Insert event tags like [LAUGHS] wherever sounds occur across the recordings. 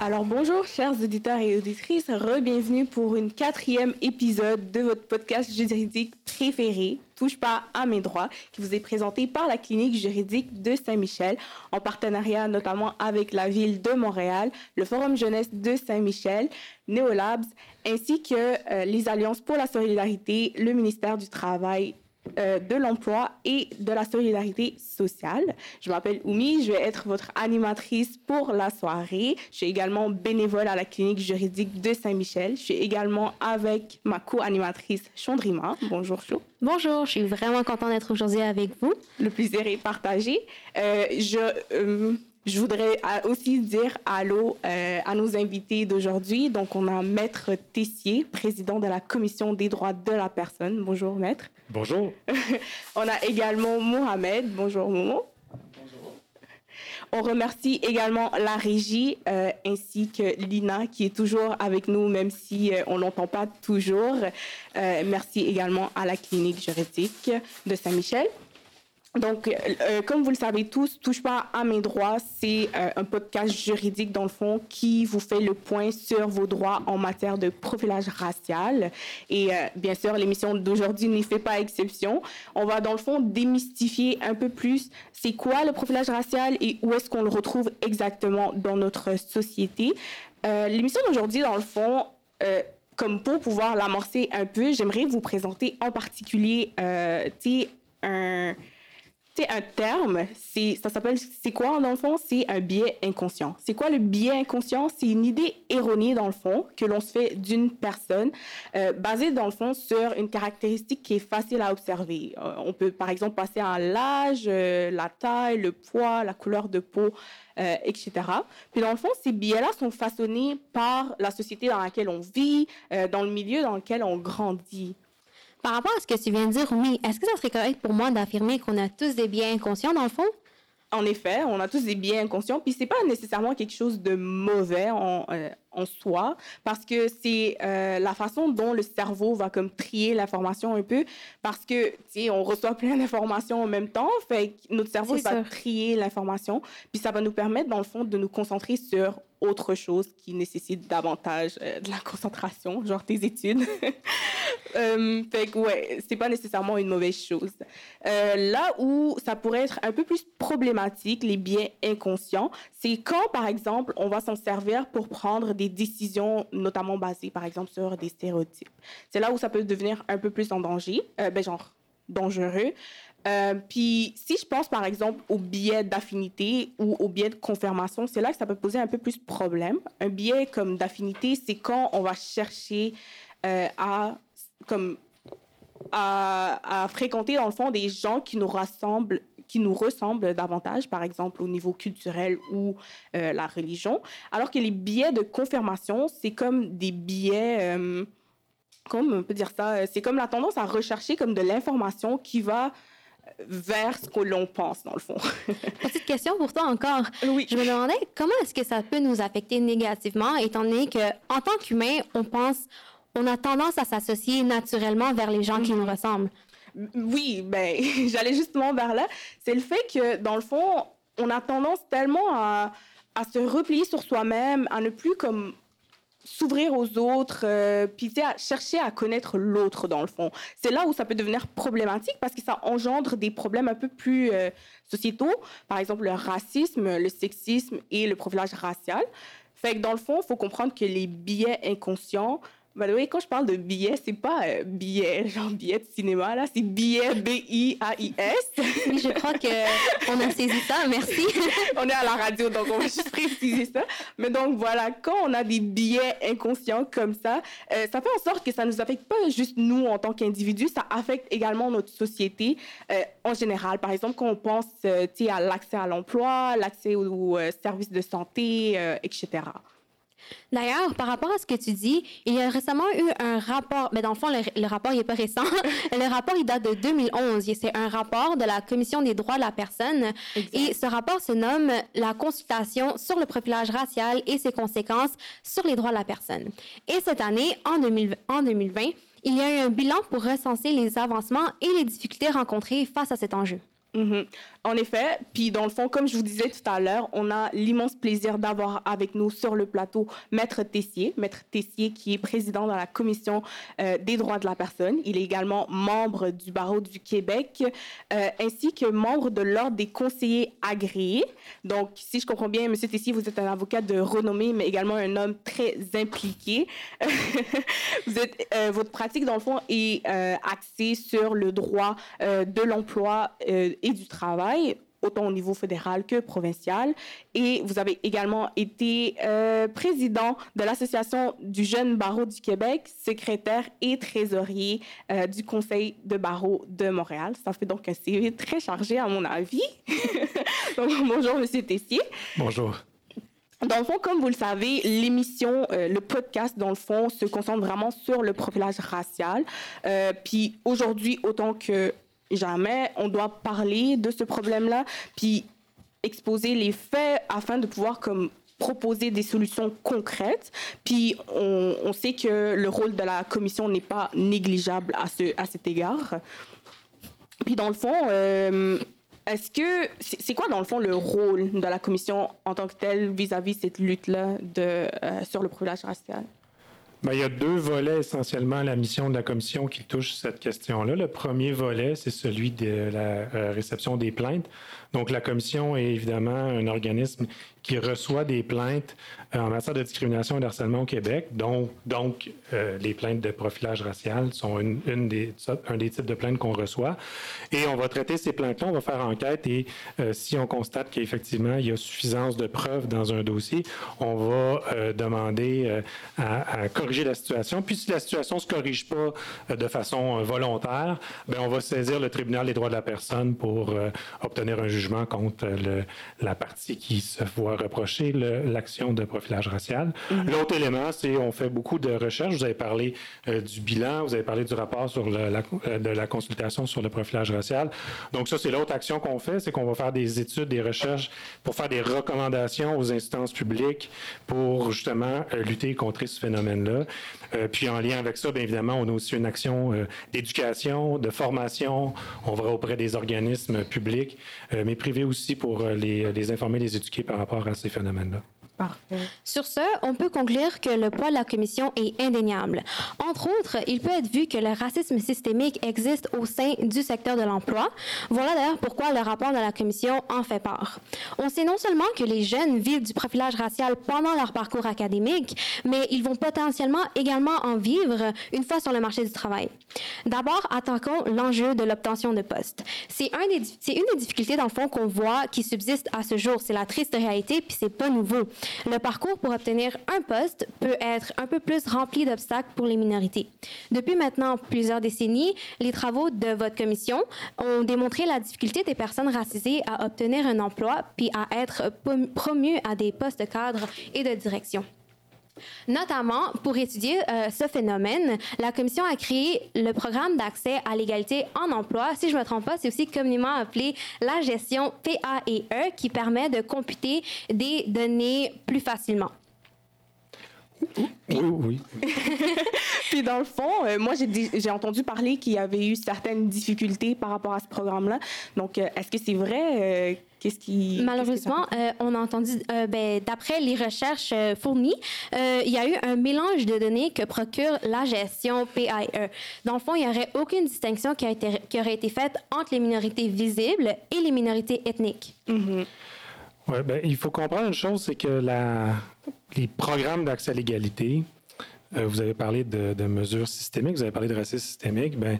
Alors bonjour chers auditeurs et auditrices, re-bienvenue pour une quatrième épisode de votre podcast juridique préféré, Touche pas à mes droits, qui vous est présenté par la clinique juridique de Saint-Michel, en partenariat notamment avec la ville de Montréal, le Forum jeunesse de Saint-Michel, Neolabs, ainsi que euh, les Alliances pour la solidarité, le ministère du Travail euh, de l'emploi et de la solidarité sociale. Je m'appelle Oumi, je vais être votre animatrice pour la soirée. Je suis également bénévole à la clinique juridique de Saint-Michel. Je suis également avec ma co-animatrice Chandrima. Bonjour Chou. Bonjour, je suis vraiment contente d'être aujourd'hui avec vous. Le plaisir est partagé. Euh, je euh, je voudrais aussi dire allô euh, à nos invités d'aujourd'hui. Donc, on a Maître Tessier, président de la Commission des droits de la personne. Bonjour, Maître. Bonjour. [LAUGHS] on a également Mohamed. Bonjour, Momo. Bonjour. On remercie également la régie euh, ainsi que Lina qui est toujours avec nous, même si euh, on l'entend pas toujours. Euh, merci également à la clinique juridique de Saint-Michel. Donc, euh, comme vous le savez tous, Touche pas à mes droits, c'est euh, un podcast juridique dans le fond qui vous fait le point sur vos droits en matière de profilage racial. Et euh, bien sûr, l'émission d'aujourd'hui n'y fait pas exception. On va dans le fond démystifier un peu plus c'est quoi le profilage racial et où est-ce qu'on le retrouve exactement dans notre société. l'émission d'aujourd'hui, dans le fond, comme pour pouvoir l'amorcer un peu, j'aimerais vous présenter en particulier, un c'est un terme, ça s'appelle, c'est quoi dans le fond? C'est un biais inconscient. C'est quoi le biais inconscient? C'est une idée erronée dans le fond que l'on se fait d'une personne euh, basée dans le fond sur une caractéristique qui est facile à observer. Euh, on peut par exemple passer à l'âge, euh, la taille, le poids, la couleur de peau, etc. Puis dans le fond, ces biais-là sont façonnés par la société dans laquelle on vit, dans le milieu dans lequel on grandit. Par rapport à ce que tu viens de dire, oui, est-ce que ça serait correct pour moi d'affirmer qu'on a tous des biens inconscients dans le fond? En effet, on a tous des biais inconscients, puis c'est pas nécessairement quelque chose de mauvais euh, en soi, parce que c'est euh, la façon dont le cerveau va comme trier l'information un peu, parce que tu sais, on reçoit plein d'informations en même temps, fait que notre cerveau il va trier l'information, puis ça va nous permettre dans le fond de nous concentrer sur autre chose qui nécessite davantage euh, de la concentration, genre tes études. [LAUGHS] euh, fait que ouais, c'est pas nécessairement une mauvaise chose. Euh, là où ça pourrait être un peu plus problématique, les biais inconscients, c'est quand par exemple on va s'en servir pour prendre des décisions, notamment basées par exemple sur des stéréotypes. C'est là où ça peut devenir un peu plus en danger, euh, ben genre dangereux. Euh, puis si je pense par exemple au biais d'affinité ou au biais de confirmation, c'est là que ça peut poser un peu plus de problème. Un biais comme d'affinité, c'est quand on va chercher euh, à comme à, à, fréquenter dans le fond des gens qui nous rassemblent qui nous ressemblent davantage, par exemple au niveau culturel ou euh, la religion, alors que les biais de confirmation, c'est comme des biais, euh, comment on peut dire ça, c'est comme la tendance à rechercher comme de l'information qui va vers ce que l'on pense, dans le fond. [LAUGHS] Petite question pour toi encore. Oui. Je me demandais comment est-ce que ça peut nous affecter négativement, étant donné que en tant qu'humain, on pense, on a tendance à s'associer naturellement vers les gens qui nous ressemblent? Oui, ben, [LAUGHS] j'allais justement vers là. C'est le fait que, dans le fond, on a tendance tellement à, se replier sur soi-même, à ne plus comme s'ouvrir aux autres, euh, puis à chercher à connaître l'autre dans le fond. C'est là où ça peut devenir problématique parce que ça engendre des problèmes un peu plus euh, sociétaux, par exemple le racisme, le sexisme et le profilage racial. Fait que dans le fond, il faut comprendre que les biais inconscients By the way, quand je parle de billets, c'est pas euh, billet, [LAUGHS] genre billet de cinéma, là, c'est billet B-I-A-I-S. Oui, je crois qu'on a saisi ça, merci. [LAUGHS] on est à la radio, donc on va juste préciser ça. Mais donc voilà, quand on a des billets inconscients comme ça, euh, ça fait en sorte que ça nous affecte pas juste nous en tant qu'individus, ça affecte également notre société euh, en général. Par exemple, quand on pense euh, à l'accès à l'emploi, l'accès aux, aux, services de santé, etc. D'ailleurs, par rapport à ce que tu dis, il y a récemment eu un rapport, mais dans le fond, le, rapport n'est pas récent. [LAUGHS] le rapport, il date de 2011. C'est un rapport de la Commission des droits de la personne. Et ce rapport se nomme La consultation sur le profilage racial et ses conséquences sur les droits de la personne. Et cette année, en, 2020, en 2020, il y a eu un bilan pour recenser les avancements et les difficultés rencontrées face à cet enjeu. Mm-hmm. En effet, puis dans le fond, comme je vous disais tout à l'heure, on a l'immense plaisir d'avoir avec nous sur le plateau Maître Tessier, Maître Tessier qui est président de la Commission euh, des droits de la personne. Il est également membre du barreau du Québec, euh, ainsi que membre de l'ordre des conseillers agréés. Donc, si je comprends bien, Monsieur Tessier, vous êtes un avocat de renommée, mais également un homme très impliqué. [LAUGHS] euh, votre pratique, dans le fond, est axée sur le droit de l'emploi et du travail autant au niveau fédéral que provincial. Et vous avez également été euh, président de l'Association du jeune barreau du Québec, secrétaire et trésorier euh, du Conseil de barreau de Montréal. Ça fait donc un CV très chargé, à mon avis. [LAUGHS] donc, bonjour, Monsieur Tessier. Bonjour. Dans le fond, comme vous le savez, l'émission, euh, le podcast, dans le fond, se concentre vraiment sur le profilage racial. puis aujourd'hui, autant que jamais on doit parler de ce problème-là, puis exposer les faits afin de pouvoir comme proposer des solutions concrètes. Puis on, sait que le rôle de la commission n'est pas négligeable à, ce, à cet égard. Puis dans le fond, euh, est-ce que c'est quoi dans le fond le rôle de la commission en tant que telle vis-à-vis cette lutte-là euh, sur le privilège racial? Bien, il y a deux volets essentiellement à la mission de la commission qui touchent cette question-là. Le premier volet, c'est celui de la euh, réception des plaintes. Donc, la commission est évidemment un organisme qui reçoit des plaintes euh, en matière de discrimination et de harcèlement au Québec, donc euh, les plaintes de profilage racial sont un des types de plaintes qu'on reçoit. Et on va traiter ces plaintes-là, on va faire enquête et euh, si on constate qu'effectivement il y a suffisance de preuves dans un dossier, on va demander à, corriger la situation. Puis si la situation ne se corrige pas de façon volontaire, bien, on va saisir le tribunal des droits de la personne pour obtenir un jugement contre le, la partie qui se voit reprocher l'action de profilage racial. Mhm. L'autre élément, c'est on fait beaucoup de recherches. Vous avez parlé euh, du bilan, vous avez parlé du rapport sur la, euh, de la consultation sur le profilage racial. Donc ça, c'est l'autre action qu'on fait, c'est qu'on va faire des études, des recherches pour faire des recommandations aux instances publiques pour justement euh, lutter contre ce phénomène-là. puis en lien avec ça, bien évidemment, on a aussi une action d'éducation, de formation. On va auprès des organismes publics, mais privés aussi pour les, les informer, les éduquer par rapport à ces phénomènes-là. Sur ce, on peut conclure que le poids de la commission est indéniable. Entre autres, il peut être vu que le racisme systémique existe au sein du secteur de l'emploi. Voilà d'ailleurs pourquoi le rapport de la commission en fait part. On sait non seulement que les jeunes vivent du profilage racial pendant leur parcours académique, mais ils vont potentiellement également en vivre une fois sur le marché du travail. D'abord, attaquons l'enjeu de l'obtention de postes. C'est un une des difficultés dans le fond qu'on voit qui subsiste à ce jour. C'est la triste réalité, puis c'est pas nouveau. Le parcours pour obtenir un poste peut être un peu plus rempli d'obstacles pour les minorités. Depuis maintenant plusieurs décennies, les travaux de votre commission ont démontré la difficulté des personnes racisées à obtenir un emploi puis à être promues à des postes cadres et de direction. Notamment, pour étudier euh, ce phénomène, la Commission a créé le programme d'accès à l'égalité en emploi. Si je ne me trompe pas, c'est aussi communément appelé la gestion PAE qui permet de computer des données plus facilement. Oui, oui. [LAUGHS] Puis dans le fond, euh, moi, j'ai entendu parler qu'il y avait eu certaines difficultés par rapport à ce programme-là. Donc, euh, est-ce que c'est vrai? Qu'est-ce qui... Malheureusement, euh, on a entendu, euh, ben, d'après les recherches euh, fournies, il y a eu un mélange de données que procure la gestion PIE. Dans le fond, il n'y aurait aucune distinction qui, a été, qui aurait été faite entre les minorités visibles et les minorités ethniques. Mm-hmm. Ouais, ben, il faut comprendre une chose, c'est que la, les programmes d'accès à l'égalité, vous avez parlé de, de, mesures systémiques, vous avez parlé de racisme systémique, ben,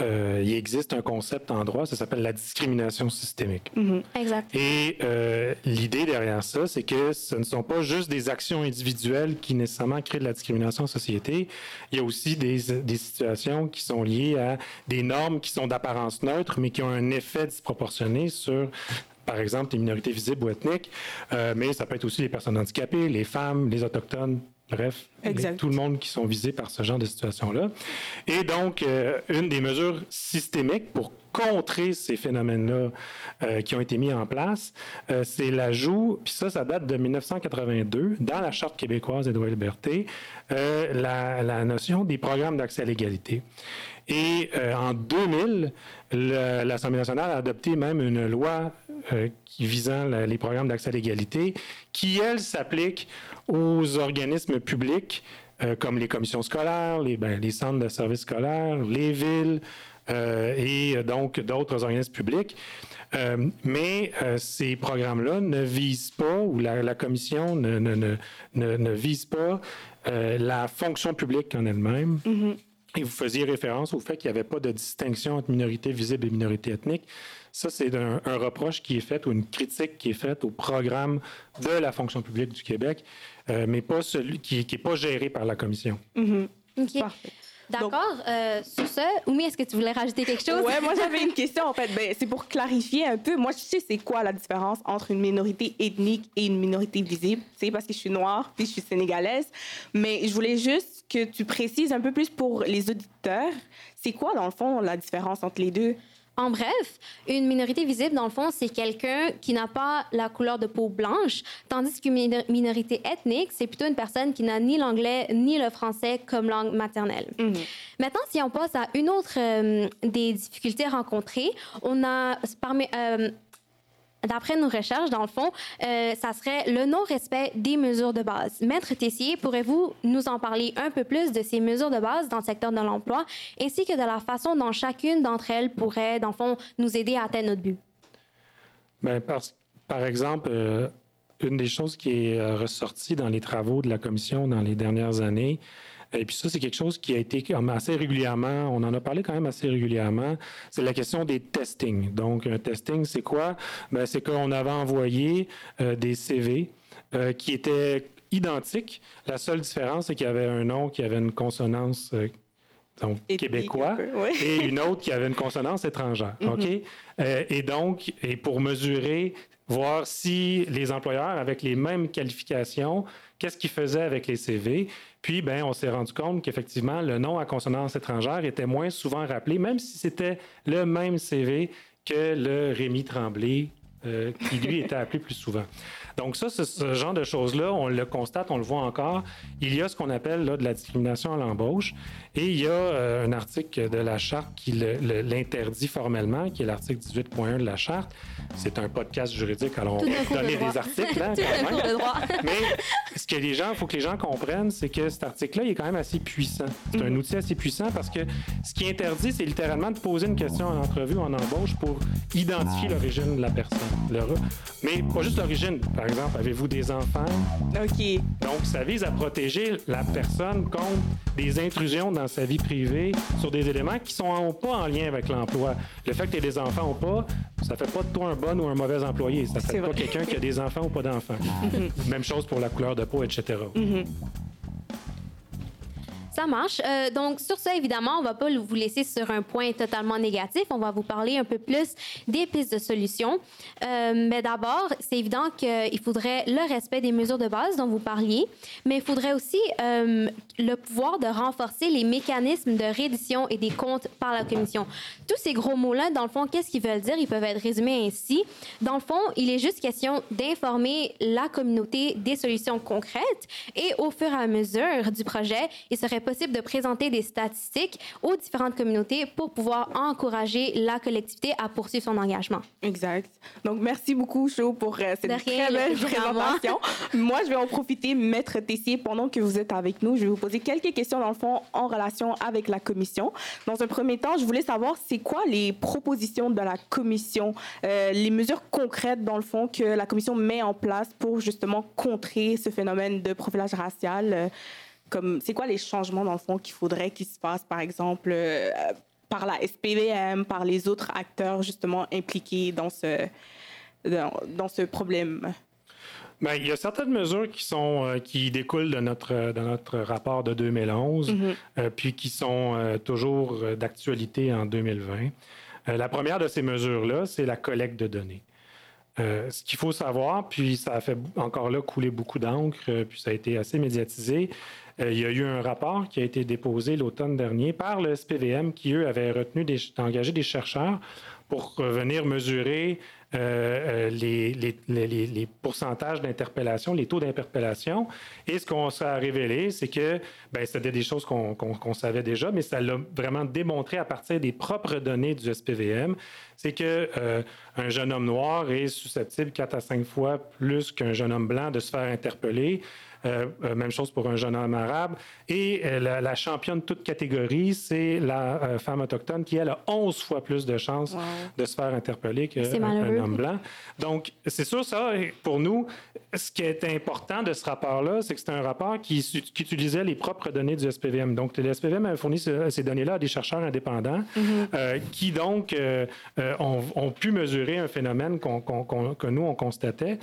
euh, il existe un concept en droit, ça s'appelle la discrimination systémique. Mm-hmm. Exact. Et euh, l'idée derrière ça, c'est que ce ne sont pas juste des actions individuelles qui nécessairement créent de la discrimination en société. Il y a aussi des, des situations qui sont liées à des normes qui sont d'apparence neutre, mais qui ont un effet disproportionné sur par exemple, les minorités visibles ou ethniques, mais ça peut être aussi les personnes handicapées, les femmes, les autochtones, Bref, tout le monde qui sont visés par ce genre de situation-là. Et donc, euh, une des mesures systémiques pour contrer ces phénomènes-là euh, qui ont été mis en place, euh, c'est l'ajout, puis ça, ça date de 1982, dans la Charte québécoise des droits et libertés, la, la, notion des programmes d'accès à l'égalité. Et en 2000, l'Assemblée nationale a adopté même une loi qui visant les programmes d'accès à l'égalité, qui, elle, s'applique aux organismes publics euh, comme les commissions scolaires, les, ben, les, centres de services scolaires, les villes euh, et donc d'autres organismes publics. Euh, mais ces programmes-là ne visent pas, ou la, la commission ne, ne, ne, ne, vise pas la fonction publique en elle-même. Mm-hmm. Et vous faisiez référence au fait qu'il n'y avait pas de distinction entre minorité visible et minorité ethnique. Ça, c'est un, reproche qui est fait ou une critique qui est faite au programme de la fonction publique du Québec, euh, mais pas celui qui n'est pas géré par la Commission. Mm-hmm. Parfait. D'accord. Euh, sur ce, Oumi, est-ce que tu voulais rajouter quelque chose? Oui, moi j'avais une [LAUGHS] question en fait. Ben, c'est pour clarifier un peu. Moi, je sais c'est quoi la différence entre une minorité ethnique et une minorité visible. C'est parce que je suis noire puis je suis sénégalaise. Mais je voulais juste que tu précises un peu plus pour les auditeurs. C'est quoi dans le fond la différence entre les deux? En bref, une minorité visible, dans le fond, c'est quelqu'un qui n'a pas la couleur de peau blanche, tandis qu'une minorité ethnique, c'est plutôt une personne qui n'a ni l'anglais ni le français comme langue maternelle. Mhm. Maintenant, si on passe à une autre euh, des difficultés rencontrées, on a parmi, euh, D'après nos recherches, dans le fond, euh, ça serait le non-respect des mesures de base. Maître Tessier, pourrez-vous nous en parler un peu plus de ces mesures de base dans le secteur de l'emploi, ainsi que de la façon dont chacune d'entre elles pourrait, dans le fond, nous aider à atteindre notre but? Bien, par, exemple, euh, une des choses qui est euh, ressortie dans les travaux de la Commission dans les dernières années, et puis ça, c'est quelque chose qui a été assez régulièrement, on en a parlé quand même assez régulièrement, c'est la question des testings. Donc, un testing, c'est quoi? Ben, c'est qu'on avait envoyé euh, des CV euh, qui étaient identiques. La seule différence, c'est qu'il y avait un nom qui avait une consonance euh, donc québécois, et une autre qui avait une consonance étrangère. [LAUGHS] Mm-hmm. OK? et donc, et pour mesurer, voir si les employeurs, avec les mêmes qualifications, qu'est-ce qu'ils faisaient avec les CV. Puis, ben, on s'est rendu compte qu'effectivement, le nom à consonance étrangère était moins souvent rappelé, même si c'était le même CV que le Rémi Tremblay, euh, qui lui était appelé plus souvent. Donc ça, ce genre de choses-là, on le constate, on le voit encore. Il y a ce qu'on appelle là, de la discrimination à l'embauche. Et il y a euh, un article de la charte qui l'interdit formellement, qui est l'article 18.1 de la charte. C'est un podcast juridique, alors on va donner des articles. [LAUGHS] Hein, Mais ce que les gens, il faut que les gens comprennent, c'est que cet article-là, il est quand même assez puissant. C'est un mhm. outil assez puissant parce que ce qui interdit, c'est littéralement de poser une question en entrevue ou en embauche pour identifier l'origine de la personne. Mais pas juste l'origine. Par exemple, avez-vous des enfants? OK. Donc, ça vise à protéger la personne contre des intrusions dans sa vie privée sur des éléments qui sont pas en lien avec l'emploi. Le fait que tu aies des enfants ou pas, ça fait pas de toi un bon ou un mauvais employé. Ça fait pas quelqu'un qui a des enfants ou pas d'enfants. [LAUGHS] Même chose pour la couleur de peau, etc. Ça marche. Euh, donc, sur ça, évidemment, on ne va pas vous laisser sur un point totalement négatif. On va vous parler un peu plus des pistes de solutions. Euh, mais d'abord, c'est évident qu'il faudrait le respect des mesures de base dont vous parliez, mais il faudrait aussi euh, le pouvoir de renforcer les mécanismes de reddition et des comptes par la Commission. Tous ces gros mots-là, dans le fond, qu'est-ce qu'ils veulent dire? Ils peuvent être résumés ainsi. Dans le fond, il est juste question d'informer la communauté des solutions concrètes et au fur et à mesure du projet, il serait possible de présenter des statistiques aux différentes communautés pour pouvoir encourager la collectivité à poursuivre son engagement. Exact. Donc, merci beaucoup, Cho, pour euh, cette très belle présentation. [LAUGHS] Moi, je vais en profiter, Maître Tessier, pendant que vous êtes avec nous. Je vais vous poser quelques questions, dans le fond, en relation avec la commission. Dans un premier temps, je voulais savoir, c'est quoi les propositions de la commission, euh, les mesures concrètes, dans le fond, que la commission met en place pour justement contrer ce phénomène de profilage racial euh, comme c'est quoi les changements dans le fond qu'il faudrait qu'ils se fassent, par exemple, euh, par la SPVM, par les autres acteurs justement impliqués dans ce, dans, ce problème? Bien, il y a certaines mesures qui sont euh, qui découlent de notre de notre rapport de 2011, mm-hmm. euh, puis qui sont toujours d'actualité en 2020. la première de ces mesures là, c'est la collecte de données. Ce qu'il faut savoir, puis ça a fait encore là couler beaucoup d'encre, puis ça a été assez médiatisé. Il y a eu un rapport qui a été déposé l'automne dernier par le SPVM qui, eux, avaient retenu d'engager des chercheurs pour venir mesurer euh, euh, les, pourcentages d'interpellation, les taux d'interpellation. Et ce qu'on s'est révélé, c'est que ben, c'était des choses qu'on savait déjà, mais ça l'a vraiment démontré à partir des propres données du SPVM, c'est que euh, un jeune homme noir est susceptible quatre à cinq fois plus qu'un jeune homme blanc de se faire interpeller. Euh, euh, même chose pour un jeune homme arabe. Et euh, la, championne de toute catégorie, c'est la femme autochtone qui, elle, a 11 fois plus de chances de se faire interpeller qu'un homme blanc. Donc, c'est sûr, ça, pour nous, ce qui est important de ce rapport-là, c'est que c'est un rapport qui, qui, utilisait les propres données du SPVM. Donc, le SPVM a fourni ces données-là à des chercheurs indépendants mm-hmm. qui, donc, ont, pu mesurer un phénomène que nous, on constatait.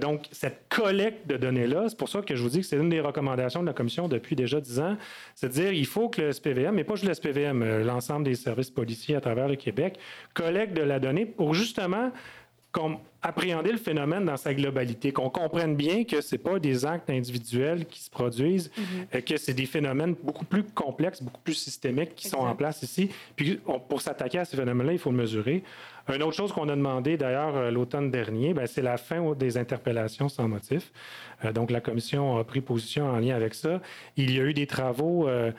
donc, cette collecte de données-là, c'est pour ça que je vous dis que c'est une des recommandations de la Commission depuis déjà dix ans, c'est de dire il faut que le SPVM, mais pas juste le SPVM, euh, l'ensemble des services policiers à travers le Québec, collecte de la donnée pour justement appréhender le phénomène dans sa globalité, qu'on comprenne bien que ce pas des actes individuels qui se produisent, mm-hmm. euh, que c'est des phénomènes beaucoup plus complexes, beaucoup plus systémiques qui sont en place ici. Puis pour s'attaquer à ces phénomènes-là, il faut le mesurer. Une autre chose qu'on a demandé d'ailleurs euh, l'automne dernier, ben, c'est la fin des interpellations sans motif. Euh, donc la commission a pris position en lien avec ça. Il y a eu des travaux. Euh,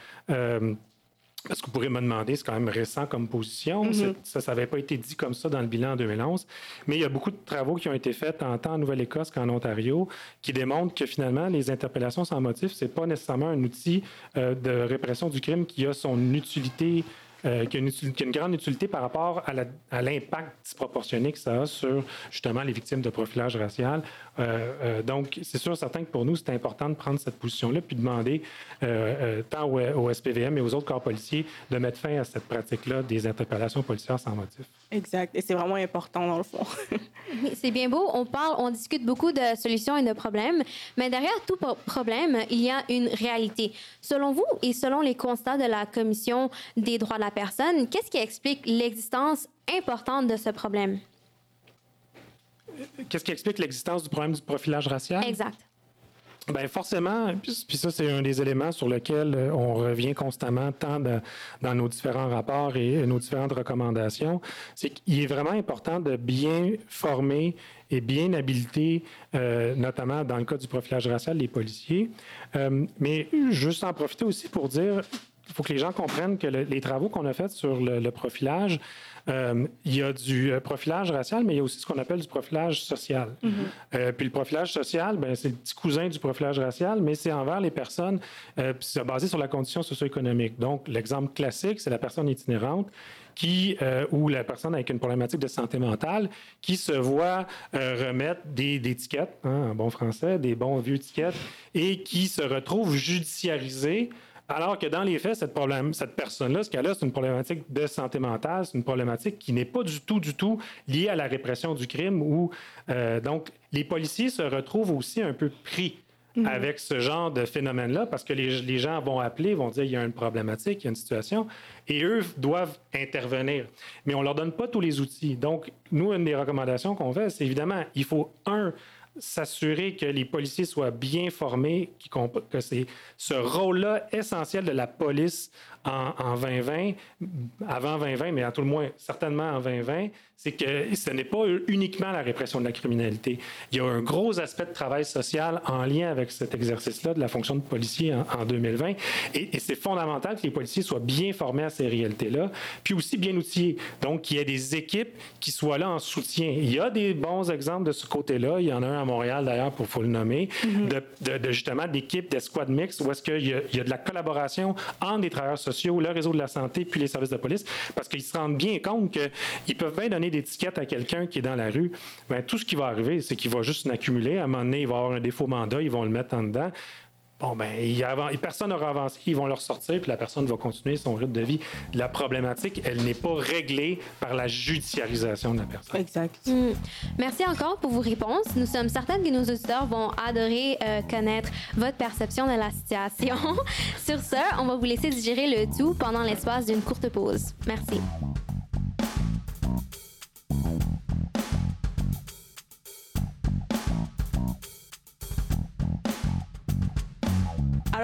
parce que vous pourrez me demander, c'est quand même récent comme position. Mm-hmm. Ça, ça n'avait pas été dit comme ça dans le bilan en 2011. Mais il y a beaucoup de travaux qui ont été faits en tant en Nouvelle-Écosse qu'en Ontario qui démontrent que finalement, les interpellations sans motif, ce n'est pas nécessairement un outil de répression du crime qui a son utilité euh, qui, a une, grande utilité par rapport à l'impact disproportionné que ça a sur justement les victimes de profilage racial. Euh, euh, donc, c'est sûr, certain que pour nous, c'est important de prendre cette position-là puis demander tant au, SPVM et aux autres corps policiers de mettre fin à cette pratique-là des interpellations policières sans motif. Exact. Et c'est vraiment important dans le fond. [LAUGHS] c'est bien beau. On parle, on discute beaucoup de solutions et de problèmes, mais derrière tout problème, il y a une réalité. Selon vous et selon les constats de la Commission des droits de la personne. Qu'est-ce qui explique l'existence importante de ce problème? Qu'est-ce qui explique l'existence du problème du profilage racial? Exact. Bien, forcément, puis ça, c'est un des éléments sur lesquels euh, on revient constamment, tant dans nos différents rapports et nos différentes recommandations, c'est qu'il est vraiment important de bien former et bien habiliter, euh, notamment dans le cas du profilage racial, les policiers. Euh, mais juste en profiter aussi pour dire, il faut que les gens comprennent que les travaux qu'on a faits sur le, profilage, euh, il y a du euh, profilage racial, mais il y a aussi ce qu'on appelle du profilage social. Mm-hmm. Euh, puis le profilage social, ben, c'est le petit cousin du profilage racial, mais c'est envers les personnes, c'est basé sur la condition socio-économique. Donc, l'exemple classique, c'est la personne itinérante qui, ou la personne avec une problématique de santé mentale qui se voit remettre des, étiquettes, hein, en bon français, des bons vieux étiquettes, et qui se retrouve judiciarisée alors que dans les faits, cette, problème, cette personne-là, ce qu'elle a, c'est une problématique de santé mentale, c'est une problématique qui n'est pas du tout, du tout liée à la répression du crime. Où, euh, donc, les policiers se retrouvent aussi un peu pris mhm. avec ce genre de phénomène-là, parce que les, les, gens vont appeler, vont dire il y a une problématique, il y a une situation, et eux doivent intervenir. Mais on ne leur donne pas tous les outils. Donc, nous, une des recommandations qu'on fait, c'est évidemment, il faut, un, s'assurer que les policiers soient bien formés, que c'est ce rôle-là essentiel de la police en, en, 2020, avant 2020, mais à tout le moins certainement en 2020, c'est que ce n'est pas uniquement la répression de la criminalité. Il y a un gros aspect de travail social en lien avec cet exercice-là de la fonction de policier en, 2020. Et, et c'est fondamental que les policiers soient bien formés à ces réalités-là, puis aussi bien outillés. Donc, qu'il y ait des équipes qui soient là en soutien. Il y a des bons exemples de ce côté-là. Il y en a un à Montréal, d'ailleurs, pour faut le nommer, de, de, justement d'équipes, d'escouades mixtes, où est-ce qu'il y, y, a de la collaboration entre les travailleurs sociaux, le réseau de la santé, puis les services de police, parce qu'ils se rendent bien compte qu'ils peuvent bien donner d'étiquette à quelqu'un qui est dans la rue, bien, tout ce qui va arriver, c'est qu'il va juste l'accumuler. À un moment donné, il va avoir un défaut mandat, ils vont le mettre en dedans. Bon, ben, il personne n'aura avancé, ils vont le ressortir, puis la personne va continuer son rythme de vie. La problématique, elle n'est pas réglée par la judiciarisation de la personne. Exact. Hmm. Merci encore pour vos réponses. Nous sommes certaines que nos auditeurs vont adorer euh, connaître votre perception de la situation. [LAUGHS] Sur ce, on va vous laisser digérer le tout pendant l'espace d'une courte pause. Merci.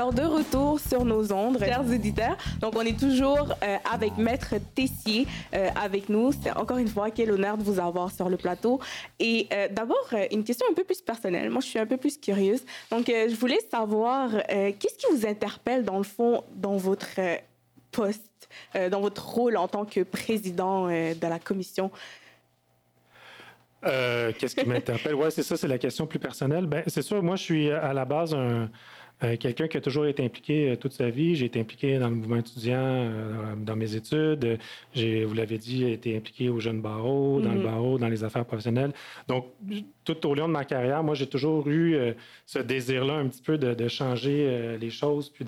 Retour sur nos ondes, chers auditeurs. Donc, on est toujours euh, avec Maître Tessier euh, avec nous. C'est encore une fois quel honneur de vous avoir sur le plateau. Et euh, d'abord, une question un peu plus personnelle. Moi, je suis un peu plus curieuse. Donc, je voulais savoir qu'est-ce qui vous interpelle dans le fond dans votre poste, dans votre rôle en tant que président de la commission? Qu'est-ce qui m'interpelle? Oui, c'est ça, c'est la question plus personnelle. Ben, c'est sûr, moi, je suis à la base un, euh, quelqu'un qui a toujours été impliqué euh, toute sa vie. J'ai été impliqué dans le mouvement étudiant, euh, dans mes études. J'ai, vous l'avez dit, été impliqué au jeune barreau, dans le mhm. barreau, dans les affaires professionnelles. Donc, tout au long de ma carrière, moi, j'ai toujours eu ce désir-là un petit peu de, de changer les choses puis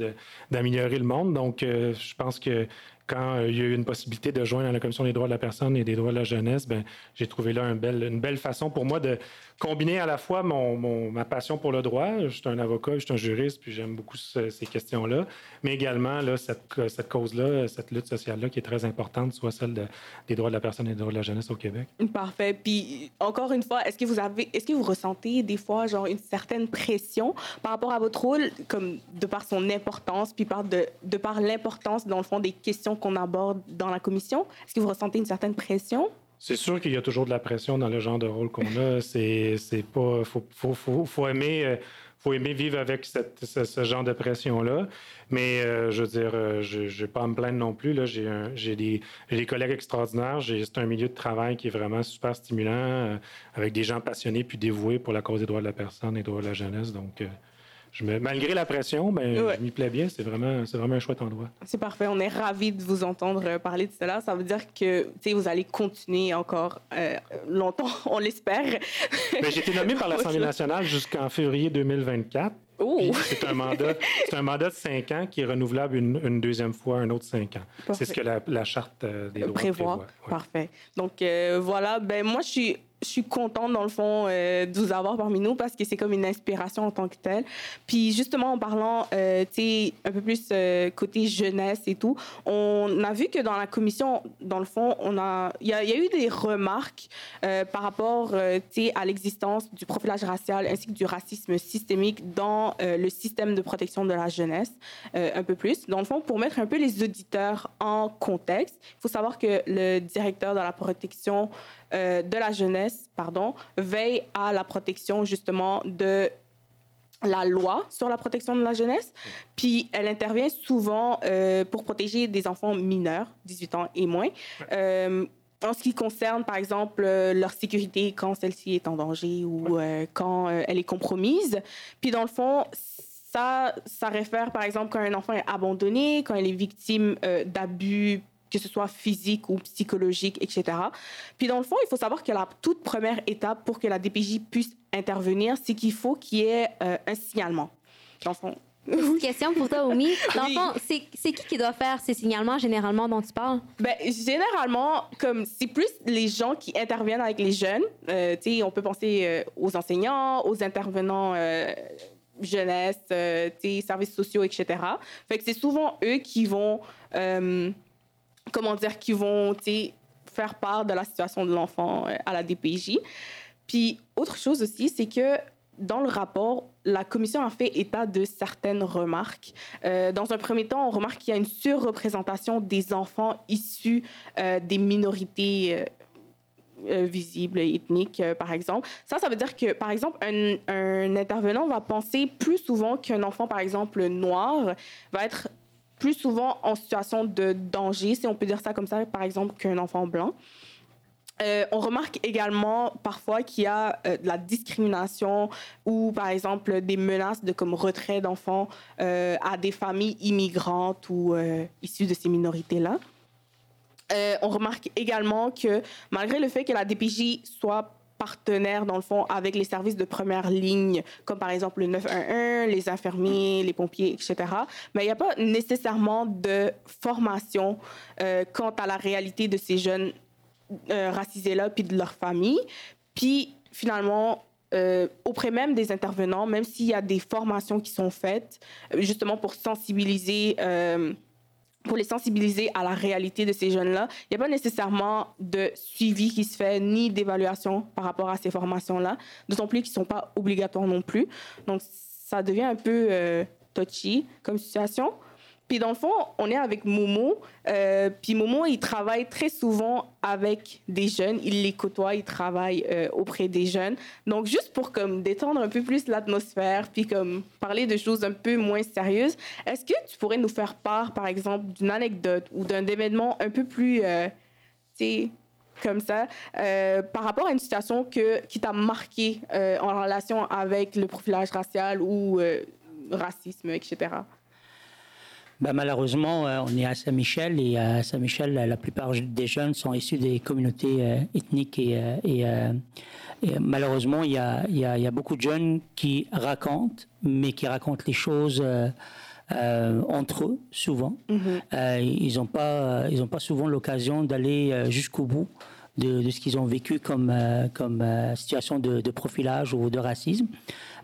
d'améliorer le monde. Donc, je pense que quand il y a eu une possibilité de joindre la Commission des droits de la personne et des droits de la jeunesse, ben, j'ai trouvé là une belle façon pour moi de combiner à la fois mon, ma passion pour le droit, je suis un avocat, je suis un juriste, puis j'aime beaucoup ces questions-là, mais également là, cette, cette cause-là, cette lutte sociale-là qui est très importante, soit celle des droits de la personne et des droits de la jeunesse au Québec. Parfait. Puis encore une fois, est-ce que vous avez, est-ce que vous ressentez des fois genre une certaine pression par rapport à votre rôle, comme de par son importance, puis par de, de par l'importance dans le fond des questions qu'on aborde dans la commission, est-ce que vous ressentez une certaine pression? C'est sûr qu'il y a toujours de la pression dans le genre de rôle qu'on a. [LAUGHS] C'est, pas, faut, faut, faut, faut, aimer, euh, faut aimer vivre avec cette, ce, genre de pression-là. Mais euh, je veux dire, euh, je ne vais pas me plaindre non plus. Là. J'ai, j'ai, des, des, collègues extraordinaires. C'est un milieu de travail qui est vraiment super stimulant, avec des gens passionnés puis dévoués pour la cause des droits de la personne et des droits de la jeunesse. Donc, malgré la pression, ben, je m'y plais bien. C'est vraiment, c'est vraiment un chouette endroit. C'est parfait. On est ravis de vous entendre euh, parler de cela. Ça veut dire que vous allez continuer encore euh, longtemps, [LAUGHS] on l'espère. Ben, j'ai été nommé par l'Assemblée [LAUGHS] nationale jusqu'en février 2024. C'est un mandat, c'est un mandat de cinq ans qui est renouvelable une, deuxième fois, un autre cinq ans. C'est ce que la, charte euh, des droits prévoit. Parfait. Donc voilà, ben moi je suis je suis contente, dans le fond, euh, de vous avoir parmi nous parce que c'est comme une inspiration en tant que telle. Puis, justement, en parlant, euh, tu sais, un peu plus euh, côté jeunesse et tout, on a vu que dans la commission, dans le fond, on a, il y, a eu des remarques par rapport, tu sais, à l'existence du profilage racial ainsi que du racisme systémique dans le système de protection de la jeunesse, un peu plus. Dans le fond, pour mettre un peu les auditeurs en contexte, il faut savoir que le directeur de la protection euh, de la jeunesse, pardon, veille à la protection justement de la loi sur la protection de la jeunesse. Puis elle intervient souvent euh, pour protéger des enfants mineurs, 18 ans et moins. Euh, en ce qui concerne, par exemple, leur sécurité quand celle-ci est en danger ou quand elle est compromise. Puis dans le fond, ça, ça réfère, par exemple, quand un enfant est abandonné, quand il est victime d'abus que ce soit physique ou psychologique, etc. Puis dans le fond, il faut savoir que la toute première étape pour que la DPJ puisse intervenir, c'est qu'il faut qu'il y ait euh, un signalement. Dans le fond, une question pour toi, Omi. [LAUGHS] Dans le fond, c'est qui qui doit faire ces signalements généralement dont tu parles? Ben, généralement, comme c'est plus les gens qui interviennent avec les jeunes. Euh, tu sais, on peut penser euh, aux enseignants, aux intervenants jeunesse, sais, services sociaux, etc. Fait que c'est souvent eux qui vont comment dire, qui vont faire part de la situation de l'enfant euh, à la DPJ. Puis, autre chose aussi, c'est que dans le rapport, la commission a fait état de certaines remarques. Euh, dans un premier temps, on remarque qu'il y a une surreprésentation des enfants issus euh, des minorités visibles, ethniques, par exemple. Ça, ça veut dire que, par exemple, un intervenant va penser plus souvent qu'un enfant, par exemple, noir, va être plus souvent en situation de danger, si on peut dire ça comme ça, par exemple, qu'un enfant blanc. Euh, on remarque également parfois qu'il y a euh, de la discrimination ou, par exemple, des menaces de comme retrait d'enfants euh, à des familles immigrantes ou issues de ces minorités-là. on remarque également que malgré le fait que la DPJ soit partenaires, dans le fond, avec les services de première ligne, comme par exemple le 911, les infirmiers, les pompiers, etc. Mais il n'y a pas nécessairement de formation euh, quant à la réalité de ces jeunes euh, racisés-là, puis de leur famille. Puis, finalement, euh, auprès même des intervenants, même s'il y a des formations qui sont faites, justement pour sensibiliser pour les sensibiliser à la réalité de ces jeunes-là. Il n'y a pas nécessairement de suivi qui se fait, ni d'évaluation par rapport à ces formations-là, d'autant plus qu'ils ne sont pas obligatoires non plus. Donc, ça devient un peu euh, touchy comme situation. Puis dans le fond, on est avec Momo. Euh, puis Momo, il travaille très souvent avec des jeunes. Il les côtoie, il travaille euh, auprès des jeunes. Donc juste pour comme détendre un peu plus l'atmosphère, puis comme parler de choses un peu moins sérieuses, est-ce que tu pourrais nous faire part, par exemple, d'une anecdote ou d'un événement un peu plus, euh, tu sais, comme ça, par rapport à une situation que, qui t'a marqué en relation avec le profilage racial ou racisme, etc. Ben, malheureusement, euh, on est à Saint-Michel et à Saint-Michel, la, plupart des jeunes sont issus des communautés euh, ethniques et, euh, et, euh, et malheureusement, il y, a, il, y y a beaucoup de jeunes qui racontent, mais qui racontent les choses euh, euh, entre eux souvent. Euh, ils n'ont pas, ils ont pas souvent l'occasion d'aller euh, jusqu'au bout de, de ce qu'ils ont vécu comme, euh, comme euh, situation de, de profilage ou de racisme.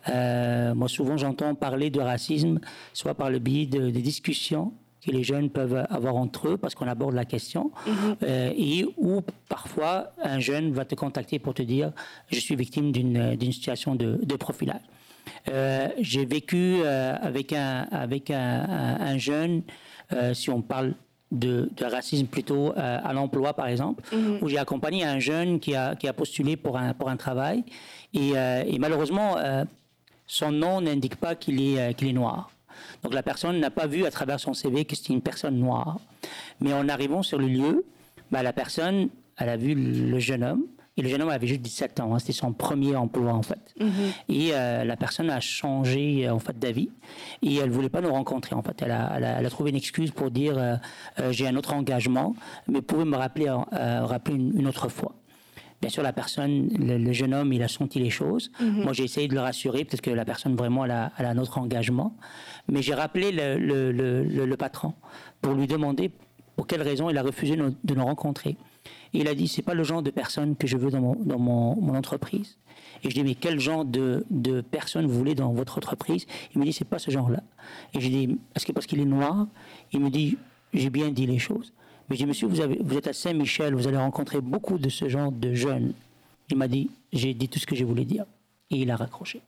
Euh, moi, souvent, j'entends parler de racisme, soit par le biais de, des discussions que les jeunes peuvent avoir entre eux parce qu'on aborde la question, euh, et ou parfois un jeune va te contacter pour te dire je suis victime d'une d'une situation de, de profilage. Euh, J'ai vécu euh, avec un avec un, un- un jeune, si on parle de, de racisme plutôt euh, à l'emploi par exemple, où j'ai accompagné un jeune qui a qui a postulé pour un pour un travail et, euh, et malheureusement euh, son nom n'indique pas qu'il est, qu'il est noir. Donc la personne n'a pas vu à travers son CV que c'était une personne noire. Mais en arrivant sur le lieu, bah, la personne, elle a vu le jeune homme. Et le jeune homme avait juste 17 ans, hein, c'était son premier emploi en fait. Et euh, la personne a changé euh, en fait d'avis et elle voulait pas nous rencontrer en fait. Elle a, elle a- elle a trouvé une excuse pour dire euh, euh, j'ai un autre engagement, mais pouvez me rappeler, rappeler une- une autre fois? Bien sûr, la personne, le, le jeune homme, il a senti les choses. Moi, j'ai essayé de le rassurer, peut-être que la personne vraiment elle a, elle a un autre engagement. Mais j'ai rappelé le, le- le- patron pour lui demander pour quelle raison il a refusé de nous rencontrer. Et il a dit c'est pas le genre de personne que je veux dans mon, dans mon, mon entreprise. Et je dis mais quel genre de, de personne vous voulez dans votre entreprise? Il me dit c'est pas ce genre-là. Et je dis est-ce que parce qu'il est noir? Il me dit j'ai bien dit les choses. Mais je dis, monsieur, vous, avez, vous êtes à Saint-Michel, vous allez rencontrer beaucoup de ce genre de jeunes. Il m'a dit, j'ai dit tout ce que je voulais dire. Et il a raccroché.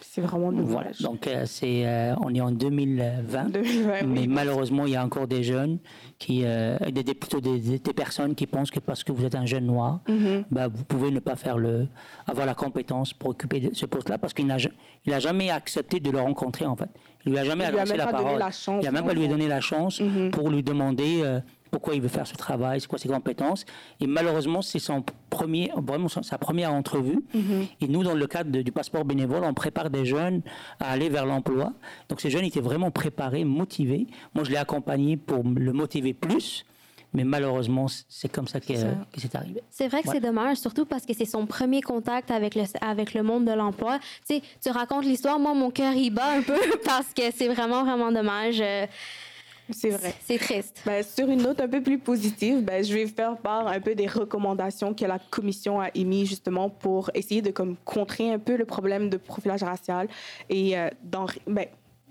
C'est vraiment. Voilà. Donc, euh, c'est, euh, on est en 2020. 2020, [LAUGHS] oui. Mais malheureusement, il y a encore des jeunes, qui, euh, des, des- plutôt des, personnes qui pensent que parce que vous êtes un jeune noir, Mm-hmm. bah, vous pouvez ne pas faire le, avoir la compétence pour occuper de- ce poste-là parce qu'il n'a ja- il a jamais accepté de le rencontrer, en fait. Il lui a jamais Il lui a adressé même la pas donné parole. la chance, il a même pas lui donné la chance Mm-hmm. pour lui demander pourquoi il veut faire ce travail, c'est quoi ses compétences. Et malheureusement, c'est son premier, vraiment sa première entrevue. Mm-hmm. Et nous, dans le cadre de- du passeport bénévole, on prépare des jeunes à aller vers l'emploi. Donc ces jeunes étaient vraiment préparés, motivés. Moi, je l'ai accompagné pour le motiver plus. Mais malheureusement, c'est comme ça que, c'est arrivé. C'est vrai que Ouais. c'est dommage, surtout parce que c'est son premier contact avec le, avec le monde de l'emploi. Tu sais, tu racontes l'histoire, moi, mon cœur y bat un peu [LAUGHS] parce que c'est vraiment, vraiment dommage. C'est vrai. C'est triste. Ben, sur une note un peu plus positive, ben, je vais faire part un peu des recommandations que la commission a émises justement pour essayer de comme, contrer un peu le problème de profilage racial et euh, d'en- ben,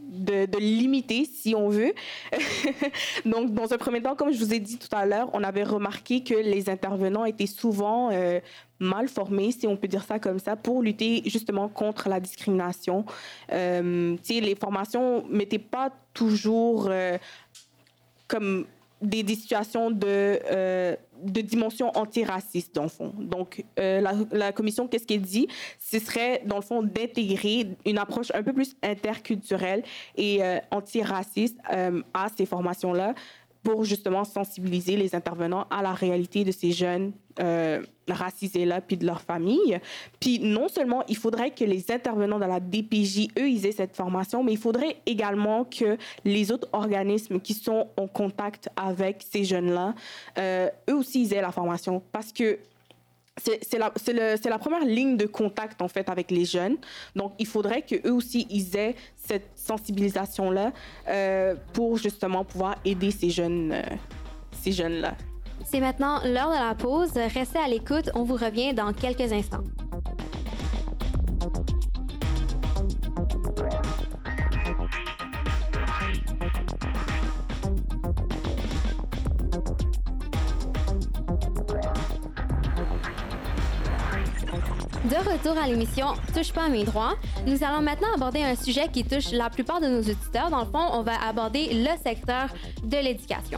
de, limiter, si on veut. [LAUGHS] Donc, dans un premier temps, comme je vous ai dit tout à l'heure, on avait remarqué que les intervenants étaient souvent euh, mal formés, si on peut dire ça comme ça, pour lutter justement contre la discrimination. Euh, les formations n'étaient pas toujours euh, comme des, des situations de, euh, de dimension antiraciste, dans le fond. Donc, euh, la, la commission, qu'est-ce qu'elle dit? Ce serait, dans le fond, d'intégrer une approche un peu plus interculturelle et euh, antiraciste euh, à ces formations-là pour justement sensibiliser les intervenants à la réalité de ces jeunes euh, racisés-là, puis de leur famille. Puis non seulement il faudrait que les intervenants dans la DPJ, eux, ils aient cette formation, mais il faudrait également que les autres organismes qui sont en contact avec ces jeunes-là, euh, eux aussi, ils aient la formation. Parce que c'est la, première ligne de contact en fait avec les jeunes. Donc il faudrait que eux aussi ils aient cette sensibilisation là pour justement pouvoir aider ces jeunes euh, ces jeunes là. C'est maintenant l'heure de la pause. Restez à l'écoute. On vous revient dans quelques instants. De retour à l'émission Touche pas à mes droits, nous allons maintenant aborder un sujet qui touche la plupart de nos auditeurs. Dans le fond, on va aborder le secteur de l'éducation.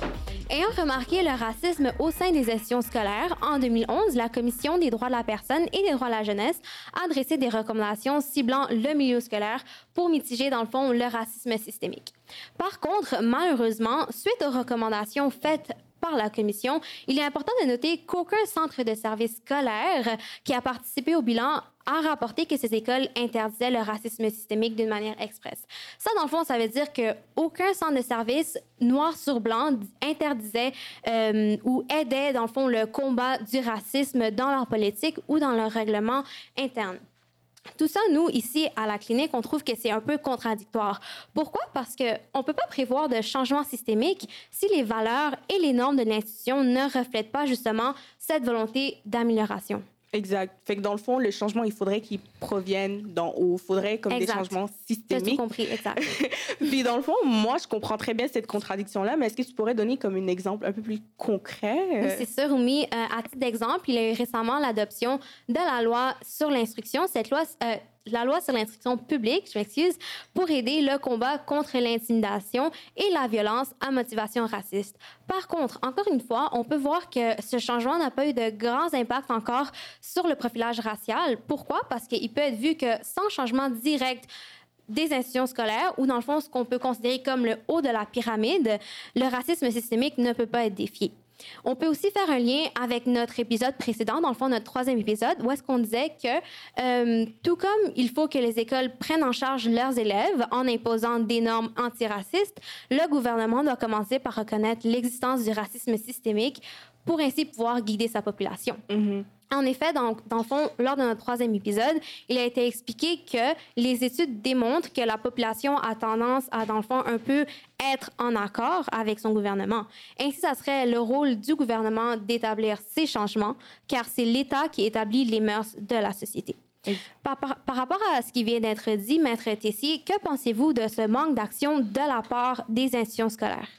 Ayant remarqué le racisme au sein des institutions scolaires, en 2011, la Commission des droits de la personne et des droits de la jeunesse a dressé des recommandations ciblant le milieu scolaire pour mitiger, dans le fond, le racisme systémique. Par contre, malheureusement, suite aux recommandations faites par la Commission, il est important de noter qu'aucun centre de service scolaire qui a participé au bilan a rapporté que ces écoles interdisaient le racisme systémique d'une manière expresse. Ça, dans le fond, ça veut dire qu'aucun centre de service noir sur blanc interdisait euh, ou aidait, dans le fond, le combat du racisme dans leur politique ou dans leur règlement interne. Tout ça, nous, ici, à la clinique, on trouve que c'est un peu contradictoire. Pourquoi? Parce qu'on ne peut pas prévoir de changement systémique si les valeurs et les normes de l'institution ne reflètent pas justement cette volonté d'amélioration. Exact. Fait que dans le fond, le changement, il faudrait qu'il provienne d'en haut. Il faudrait comme des changements systémiques. J'ai compris, exact. [LAUGHS] Puis dans le fond, moi, je comprends très bien cette contradiction-là, mais est-ce que tu pourrais donner comme un exemple un peu plus concret? Oui, c'est sûr, Oui, euh, à titre d'exemple, il y a eu récemment l'adoption de la loi sur l'instruction. Cette loi euh, la loi sur l'instruction publique, je m'excuse, pour aider le combat contre l'intimidation et la violence à motivation raciste. Par contre, encore une fois, on peut voir que ce changement n'a pas eu de grands impacts encore sur le profilage racial. Pourquoi? Parce qu'il peut être vu que sans changement direct des institutions scolaires, ou dans le fond, ce qu'on peut considérer comme le haut de la pyramide, le racisme systémique ne peut pas être défié. On peut aussi faire un lien avec notre épisode précédent, dans le fond, notre troisième épisode, où est-ce qu'on disait que euh, tout comme il faut que les écoles prennent en charge leurs élèves en imposant des normes antiracistes, le gouvernement doit commencer par reconnaître l'existence du racisme systémique pour ainsi pouvoir guider sa population. Mm-hmm. En effet, dans, dans, le fond, lors de notre troisième épisode, il a été expliqué que les études démontrent que la population a tendance à, dans le fond, un peu être en accord avec son gouvernement. Ainsi, ça serait le rôle du gouvernement d'établir ces changements, car c'est l'État qui établit les mœurs de la société. Par, par, rapport à ce qui vient d'être dit, Maître Tessier, que pensez-vous de ce manque d'action de la part des institutions scolaires?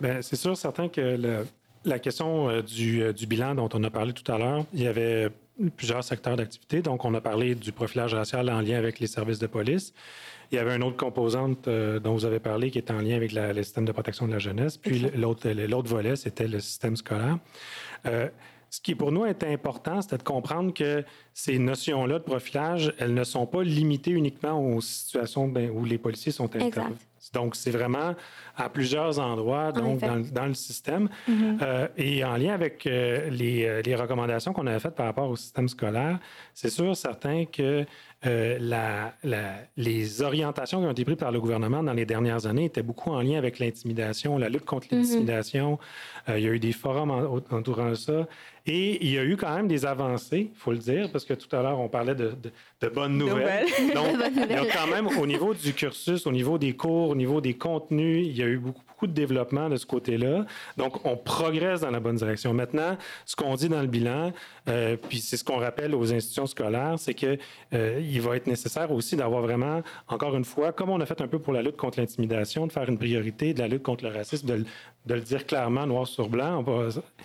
Bien, c'est sûr, certain que le, la question euh, euh, du, bilan dont on a parlé tout à l'heure, il y avait plusieurs secteurs d'activité. Donc, on a parlé du profilage racial en lien avec les services de police. Il y avait une autre composante euh, dont vous avez parlé qui est en lien avec la, le système de protection de la jeunesse. Puis l'autre, l'autre volet, c'était le système scolaire. ce qui pour nous était important, c'était de comprendre que ces notions-là de profilage, elles ne sont pas limitées uniquement aux situations ben, où les policiers sont intervenus. Donc, c'est vraiment à plusieurs endroits donc dans, le système. Mm-hmm. Euh, et en lien avec euh, les, euh, les, recommandations qu'on avait faites par rapport au système scolaire, c'est sûr, certain que la, les orientations qui ont été prises par le gouvernement dans les dernières années étaient beaucoup en lien avec l'intimidation, la lutte contre mm-hmm. l'intimidation. il y a eu des forums entourant ça. Et il y a eu quand même des avancées, il faut le dire, parce que tout à l'heure, on parlait de, de, bonnes nouvelles. Donc, [LAUGHS] il y a quand même, au niveau du cursus, au niveau des cours, au niveau des contenus, il y a eu beaucoup, beaucoup de développement de ce côté-là. Donc, on progresse dans la bonne direction. Maintenant, ce qu'on dit dans le bilan, euh, puis c'est ce qu'on rappelle aux institutions scolaires, c'est qu'il euh, va être nécessaire aussi d'avoir vraiment, encore une fois, comme on a fait un peu pour la lutte contre l'intimidation, de faire une priorité de la lutte contre le racisme, de, le dire clairement, noir sur blanc,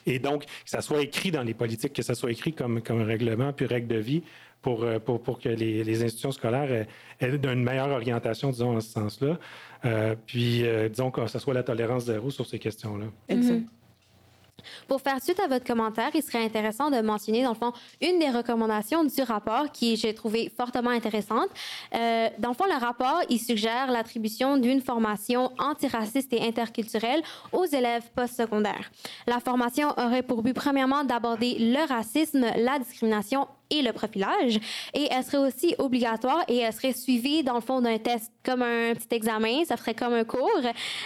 et donc que ça soit écrit dans les politiques, que ça soit écrit comme, comme règlement, puis règle de vie, pour, euh, pour, pour que les, les, institutions scolaires aient, aient, une meilleure orientation, disons, en ce sens-là. Euh, puis, euh, disons que ce soit la tolérance zéro sur ces questions-là. Exact. Pour faire suite à votre commentaire, il serait intéressant de mentionner, dans le fond, une des recommandations du rapport qui j'ai trouvé fortement intéressante. Euh, dans le fond, le rapport, il suggère l'attribution d'une formation antiraciste et interculturelle aux élèves postsecondaires. La formation aurait pour but, premièrement, d'aborder le racisme, la discrimination et le profilage. Et elle serait aussi obligatoire et elle serait suivie, dans le fond, d'un test comme un petit examen. Ça ferait comme un cours.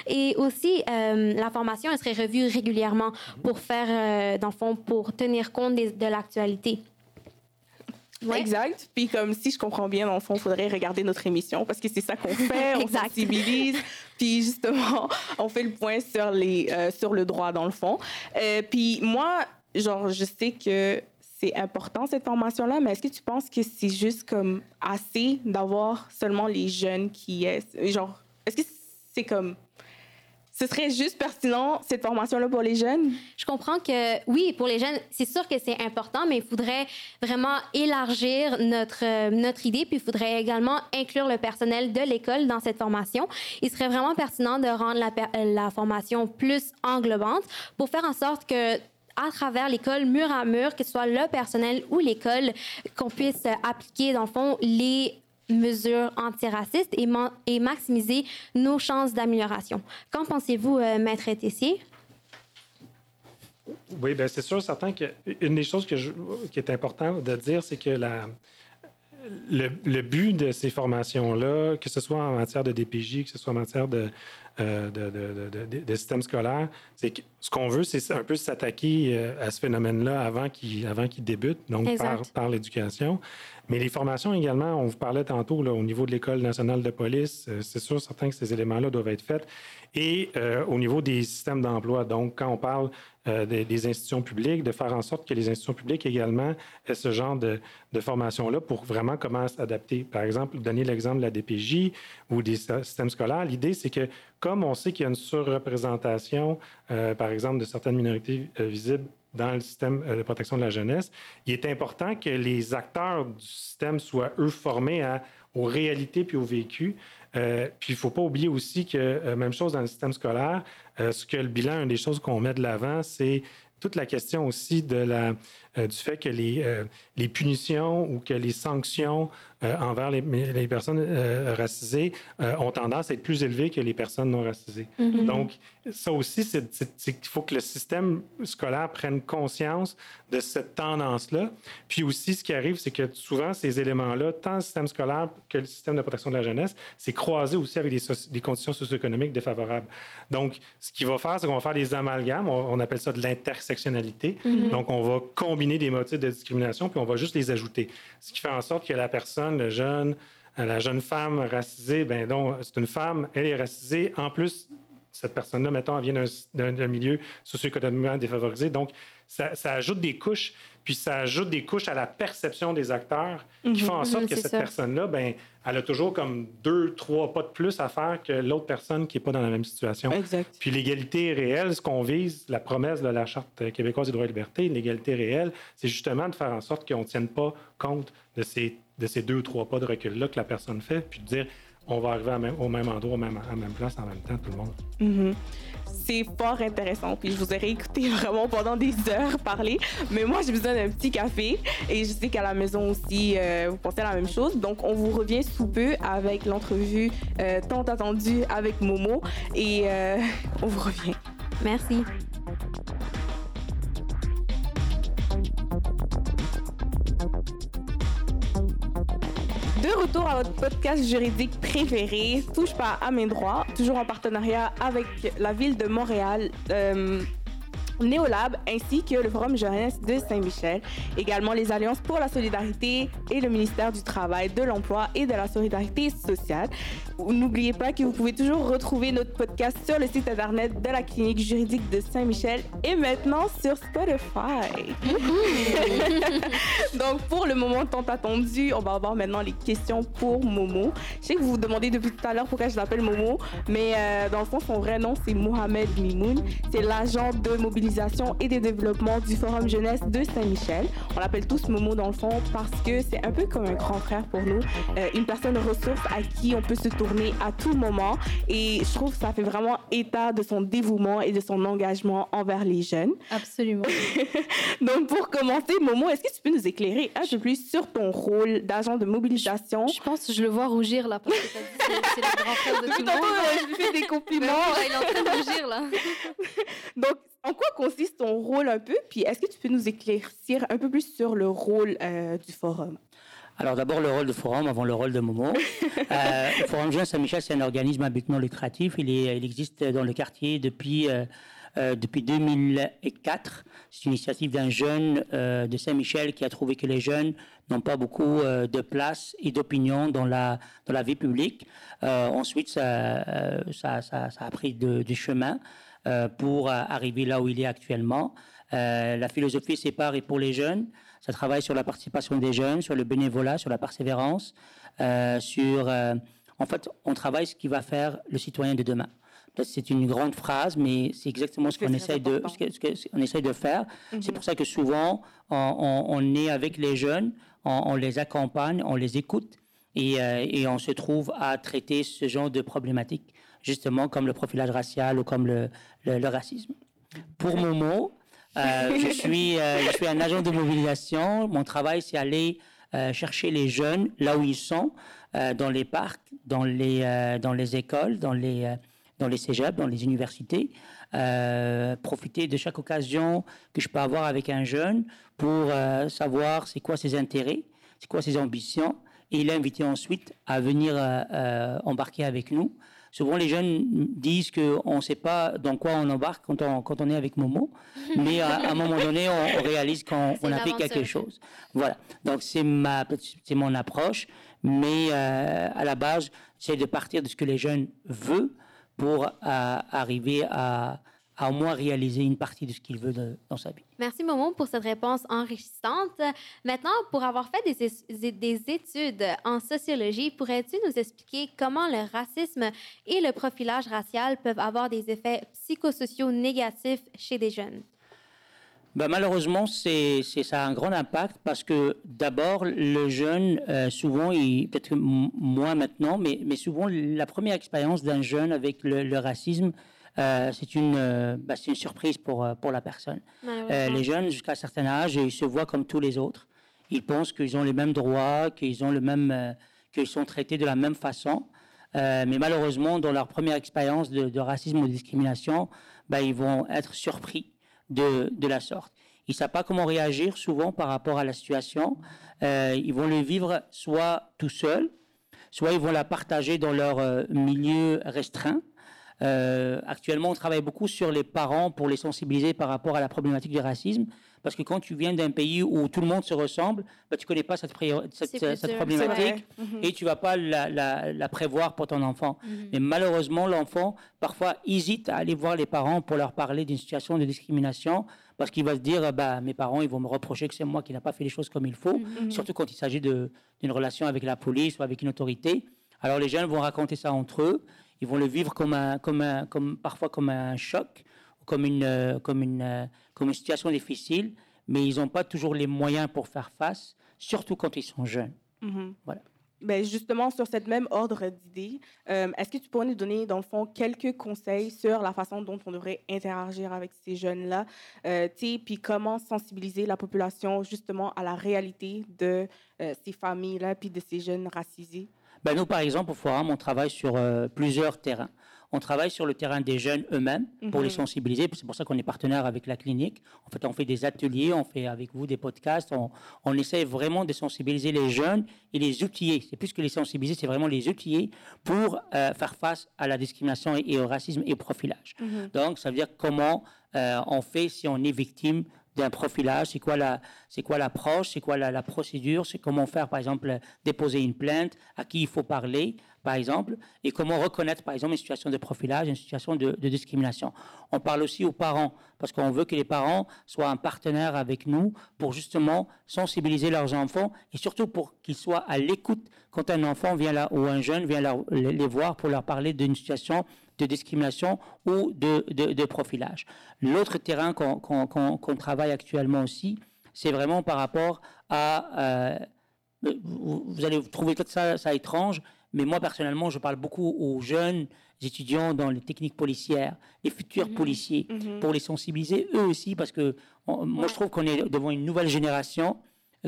Et aussi, euh, la formation, elle serait revue régulièrement pour faire, euh, dans le fond, pour tenir compte de l'actualité. Exact. Puis comme si je comprends bien, dans le fond, il faudrait regarder notre émission parce que c'est ça qu'on [LAUGHS] fait, on sensibilise. Puis justement, [LAUGHS] on fait le point sur, les, euh, sur le droit, dans le fond. puis moi, genre, je sais que c'est important cette formation-là, mais est-ce que tu penses que c'est juste comme assez d'avoir seulement les jeunes qui est genre est-ce que c'est comme ce serait juste pertinent, cette formation-là, pour les jeunes? Je comprends que, oui, pour les jeunes, c'est sûr que c'est important, mais il faudrait vraiment élargir notre, euh, notre idée, puis il faudrait également inclure le personnel de l'école dans cette formation. Il serait vraiment pertinent de rendre la, la formation plus englobante pour faire en sorte que à travers l'école, mur à mur, que ce soit le personnel ou l'école, qu'on puisse appliquer, dans le fond, les mesures antiracistes et, maximiser nos chances d'amélioration. Qu'en pensez-vous, euh, Maître Tessier? Oui, bien, c'est sûr, certain qu'une des choses qui est importante de dire, c'est que le, le, but de ces formations-là, que ce soit en matière de DPJ, que ce soit en matière de, euh, de, de, de, système scolaire. C'est que ce qu'on veut, c'est un peu s'attaquer euh, à ce phénomène-là avant qu'il avant débute, donc par, par l'éducation. Mais les formations également, on vous parlait tantôt là, au niveau de l'École nationale de police, euh, c'est sûr, certain que ces éléments-là doivent être faits. Et au niveau des systèmes d'emploi, donc quand on parle des, des, institutions publiques, de faire en sorte que les institutions publiques également aient ce genre de, de formation-là pour vraiment comment s'adapter. Par exemple, donner l'exemple de la DPJ ou des systèmes scolaires, l'idée, c'est que comme on sait qu'il y a une surreprésentation, euh, par exemple, de certaines minorités euh, visibles dans le système euh, de protection de la jeunesse, il est important que les acteurs du système soient, eux, formés aux réalités puis aux vécus. puis il ne faut pas oublier aussi que, même chose dans le système scolaire, ce que le bilan, une des choses qu'on met de l'avant, c'est toute la question aussi de la, du fait que les, les punitions ou que les sanctions euh, envers les, les personnes euh, racisées euh, ont tendance à être plus élevées que les personnes non racisées. Mm-hmm. Donc, ça aussi, c'est qu'il faut que le système scolaire prenne conscience de cette tendance-là. Puis aussi, ce qui arrive, c'est que souvent, ces éléments-là, tant le système scolaire que le système de protection de la jeunesse, c'est croisé aussi avec des, des, conditions socio-économiques défavorables. Donc, ce qu'il va faire, c'est qu'on va faire des amalgames, on, appelle ça de l'intersectionnalité. Mm-hmm. Donc, on va combiner des motifs de discrimination, puis on va juste les ajouter. Ce qui fait en sorte que la personne le jeune, la jeune femme racisée, ben donc c'est une femme, elle est racisée. En plus, cette personne-là, mettons, elle vient d'un milieu socio-économiquement défavorisé. Donc, ça, ajoute des couches, puis ça ajoute des couches à la perception des acteurs qui mhm. font en sorte que cette personne-là, ben, elle a toujours comme deux, trois pas de plus à faire que l'autre personne qui n'est pas dans la même situation. Exact. Puis l'égalité réelle, ce qu'on vise, la promesse de la Charte québécoise des droits et libertés, l'égalité réelle, c'est justement de faire en sorte qu'on ne tienne pas compte de ces de ces deux ou trois pas de recul-là que la personne fait, puis de dire on va arriver au même endroit, même, à la même place en même temps, tout le monde. Mm-hmm. C'est fort intéressant. Puis je vous ai réécouté [LAUGHS] vraiment pendant des heures parler. Mais moi, j'ai besoin d'un petit café. Et je sais qu'à la maison aussi, euh, vous pensez à la même chose. Donc, on vous revient sous peu avec l'entrevue euh, tant attendue avec Momo. Et euh, [LAUGHS] on vous revient. Merci. De retour à votre podcast juridique préféré, Touche pas à mes droits, toujours en partenariat avec la ville de Montréal. Euh, Néolab ainsi que le Forum jeunesse de Saint-Michel. Également les Alliances pour la solidarité et le ministère du Travail, de l'Emploi et de la solidarité sociale. N'oubliez pas que vous pouvez toujours retrouver notre podcast sur le site internet de la clinique juridique de Saint-Michel et maintenant sur Spotify. [LAUGHS] Donc pour le moment tant attendu, on va avoir maintenant les questions pour Momo. Je sais que vous vous demandez depuis tout à l'heure pourquoi je l'appelle Momo, mais euh, dans le fond son vrai nom c'est Mohamed Mimoun. C'est l'agent de mobilité et des développements du Forum Jeunesse de Saint-Michel. On l'appelle tous Momo dans le fond parce que c'est un peu comme un grand frère pour nous, euh, une personne ressource à qui on peut se tourner à tout moment. Et je trouve que ça fait vraiment état de son dévouement et de son engagement envers les jeunes. Absolument. [LAUGHS] Donc pour commencer, Momo, est-ce que tu peux nous éclairer un peu plus sur ton rôle d'agent de mobilisation? Je, pense que je le vois rougir là parce que c'est le grand frère de [LAUGHS] tout le monde. Je lui fais des compliments. il est en train de rougir là. [LAUGHS] Donc en quoi consiste ton rôle un peu? Puis est-ce que tu peux nous éclaircir un peu plus sur le rôle euh, du forum? Alors d'abord le rôle du forum avant le rôle de Momo. [LAUGHS] euh, le forum Jeune Saint-Michel, c'est un organisme à but non lucratif. Il, est, il existe dans le quartier depuis, euh, euh depuis 2004. C'est une initiative d'un jeune de Saint-Michel qui a trouvé que les jeunes n'ont pas beaucoup de place et d'opinion dans la, dans la vie publique. ensuite, ça, ça, ça, ça, a pris du chemin. Euh, pour euh, arriver là où il est actuellement. Euh, la philosophie, c'est pareil pour les jeunes. Ça travaille sur la participation des jeunes, sur le bénévolat, sur la persévérance, sur... en fait, on travaille ce qui va faire le citoyen de demain. c'est une grande phrase, mais c'est exactement ce C'est qu'on essaye de, important. ce que- ce que- on essaye de faire. C'est Mhm. pour ça que souvent, on, on- on est avec les jeunes, on, on les accompagne, on les écoute et, euh, et on se trouve à traiter ce genre de problématiques, justement comme le profilage racial ou comme le, racisme. Pour Momo, euh, je, suis, euh, je suis un agent de mobilisation. Mon travail, c'est aller euh, chercher les jeunes là où ils sont, dans les parcs, dans les, dans les écoles, dans les, dans les cégeps, dans les universités. Profiter de chaque occasion que je peux avoir avec un jeune pour savoir c'est quoi ses intérêts, c'est quoi ses ambitions, et l'inviter ensuite à venir embarquer avec nous. Souvent, les jeunes disent qu'on ne sait pas dans quoi on embarque quand on, quand on est avec Momo, [LAUGHS] mais à, à un moment donné, on, on réalise qu'on on a fait quelque chose. Voilà. Donc, c'est ma, c'est mon approche, mais euh, à la base, c'est de partir de ce que les jeunes veulent pour euh, arriver à, à au moins réaliser une partie de ce qu'ils veulent de- dans sa vie. Merci Momo pour cette réponse enrichissante. Maintenant, pour avoir fait des, es- des études en sociologie, pourrais-tu nous expliquer comment le racisme et le profilage racial peuvent avoir des effets psychosociaux négatifs chez des jeunes? Ben, malheureusement, c'est, ça a un grand impact parce que d'abord, le jeune, euh, souvent, peut-être moins maintenant, mais, mais souvent, la première expérience d'un jeune avec le, le racisme, euh, c'est, une, euh, ben, c'est une surprise pour, euh, pour la personne. Euh, les jeunes, jusqu'à un certain âge, ils se voient comme tous les autres. Ils pensent qu'ils ont les mêmes droits, qu'ils ont le même, qu'ils sont traités de la même façon. Mais malheureusement, dans leur première expérience de, de racisme ou de discrimination, ben, ils vont être surpris de, de la sorte. Ils ne savent pas comment réagir souvent par rapport à la situation. Ils vont le vivre soit tout seuls, soit ils vont la partager dans leur milieu restreint. Euh, actuellement, on travaille beaucoup sur les parents pour les sensibiliser par rapport à la problématique du racisme. Parce que quand tu viens d'un pays où tout le monde se ressemble, ben, tu ne connais pas cette, problématique vrai. Mhm. et tu vas pas la, la- la prévoir pour ton enfant. Mhm. Mais malheureusement, l'enfant, parfois, hésite à aller voir les parents pour leur parler d'une situation de discrimination parce qu'il va se dire, bah, mes parents, ils vont me reprocher que c'est moi qui n'ai pas fait les choses comme il faut, Mhm. surtout quand il s'agit d'une relation avec la police ou avec une autorité. Alors les jeunes vont raconter ça entre eux, ils vont le vivre comme, un, comme, un, comme parfois comme un choc, comme une, euh, comme une, euh, comme une situation difficile, mais ils n'ont pas toujours les moyens pour faire face, surtout quand ils sont jeunes. Mhm. Voilà. Ben, justement, sur cette même ordre d'idées, euh, est-ce que tu pourrais nous donner, dans le fond, quelques conseils sur la façon dont on devrait interagir avec ces jeunes-là, euh, puis comment sensibiliser la population justement à la réalité de euh, ces familles-là, puis de ces jeunes racisés? Ben, nous, par exemple, au Forum, on travaille sur euh, plusieurs terrains. On travaille sur le terrain des jeunes eux-mêmes pour les Mhm. sensibiliser. C'est pour ça qu'on est partenaire avec la clinique. En fait, on fait des ateliers, on fait avec vous des podcasts. On, on essaie vraiment de sensibiliser les jeunes et les outiller. C'est plus que les sensibiliser, c'est vraiment les outiller pour euh, faire face à la discrimination et, et au racisme et au profilage. Donc, ça veut dire comment euh, on fait si on est victime d'un profilage, c'est quoi la, c'est quoi l'approche, c'est quoi la, procédure, c'est comment faire, par exemple, déposer une plainte, à qui il faut parler, par exemple, et comment reconnaître, par exemple, une situation de profilage, une situation de, de discrimination. On parle aussi aux parents, parce qu'on veut que les parents soient un partenaire avec nous pour justement sensibiliser leurs enfants et surtout pour qu'ils soient à l'écoute quand un enfant vient là ou un jeune vient là, les voir pour leur parler d'une situation de discrimination ou de, de, de profilage. L'autre terrain qu'on qu'on- qu'on travaille actuellement aussi, c'est vraiment par rapport à... euh, vous, vous allez trouver ça, ça étrange, mais moi personnellement, je parle beaucoup aux jeunes étudiants dans les techniques policières, les futurs policiers, pour les sensibiliser eux aussi, parce que on- moi je trouve qu'on est devant une nouvelle génération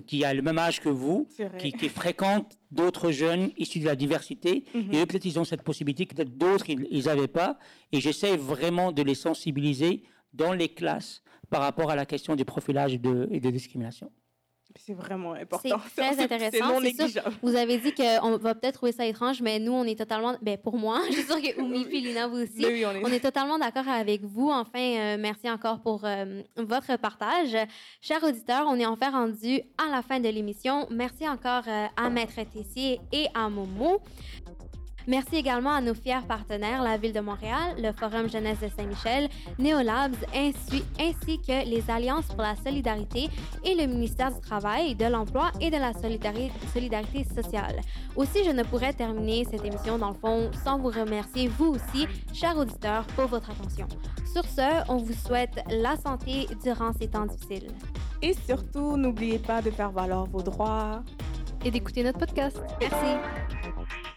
qui a le même âge que vous, qui, qui fréquente d'autres jeunes issus de la diversité, et eux peut-être ils ont cette possibilité, que peut-être d'autres ils n'avaient pas, et j'essaie vraiment de les sensibiliser dans les classes par rapport à la question du profilage et de, et de discrimination. C'est vraiment important. [LAUGHS] C'est très intéressant. non c'est sûr. négligeable. Vous avez dit qu'on va peut-être trouver ça étrange, mais nous, on est totalement. Ben, pour moi, [LAUGHS] je suis sûre que Oumi Lina, vous aussi. Mais oui, on est- On est [LAUGHS] totalement d'accord avec vous. Enfin, euh, merci encore pour euh, votre partage. Chers auditeurs, on est enfin rendu à la fin de l'émission. Merci encore euh, à Maître Tessier et à Momo. Merci également à nos fiers partenaires, la Ville de Montréal, le Forum Jeunesse de Saint-Michel, Neolabs, ainsi, ainsi que les Alliances pour la solidarité et le ministère du Travail, de l'Emploi et de la solidarité, solidarité sociale. Aussi, je ne pourrais terminer cette émission, dans le fond, sans vous remercier, vous aussi, chers auditeurs, pour votre attention. Sur ce, on vous souhaite la santé durant ces temps difficiles. Et surtout, n'oubliez pas de faire valoir vos droits. Et d'écouter notre podcast. Merci.